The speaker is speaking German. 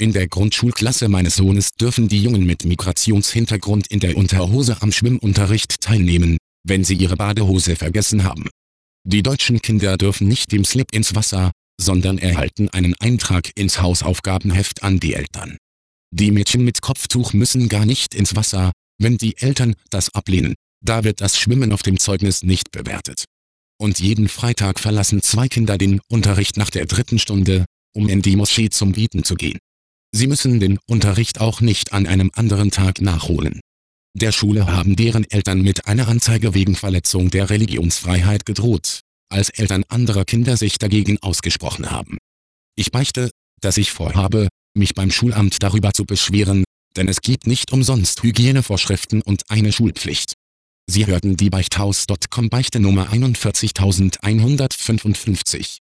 In der Grundschulklasse meines Sohnes dürfen die Jungen mit Migrationshintergrund in der Unterhose am Schwimmunterricht teilnehmen, wenn sie ihre Badehose vergessen haben. Die deutschen Kinder dürfen nicht im Slip ins Wasser, sondern erhalten einen Eintrag ins Hausaufgabenheft an die Eltern. Die Mädchen mit Kopftuch müssen gar nicht ins Wasser, wenn die Eltern das ablehnen, da wird das Schwimmen auf dem Zeugnis nicht bewertet. Und jeden Freitag verlassen zwei Kinder den Unterricht nach der dritten Stunde, um in die Moschee zum Bieten zu gehen. Sie müssen den Unterricht auch nicht an einem anderen Tag nachholen. Der Schule haben deren Eltern mit einer Anzeige wegen Verletzung der Religionsfreiheit gedroht, als Eltern anderer Kinder sich dagegen ausgesprochen haben. Ich beichte, dass ich vorhabe, mich beim Schulamt darüber zu beschweren, denn es gibt nicht umsonst Hygienevorschriften und eine Schulpflicht. Sie hörten die Beichthaus.com Beichte Nummer 41155.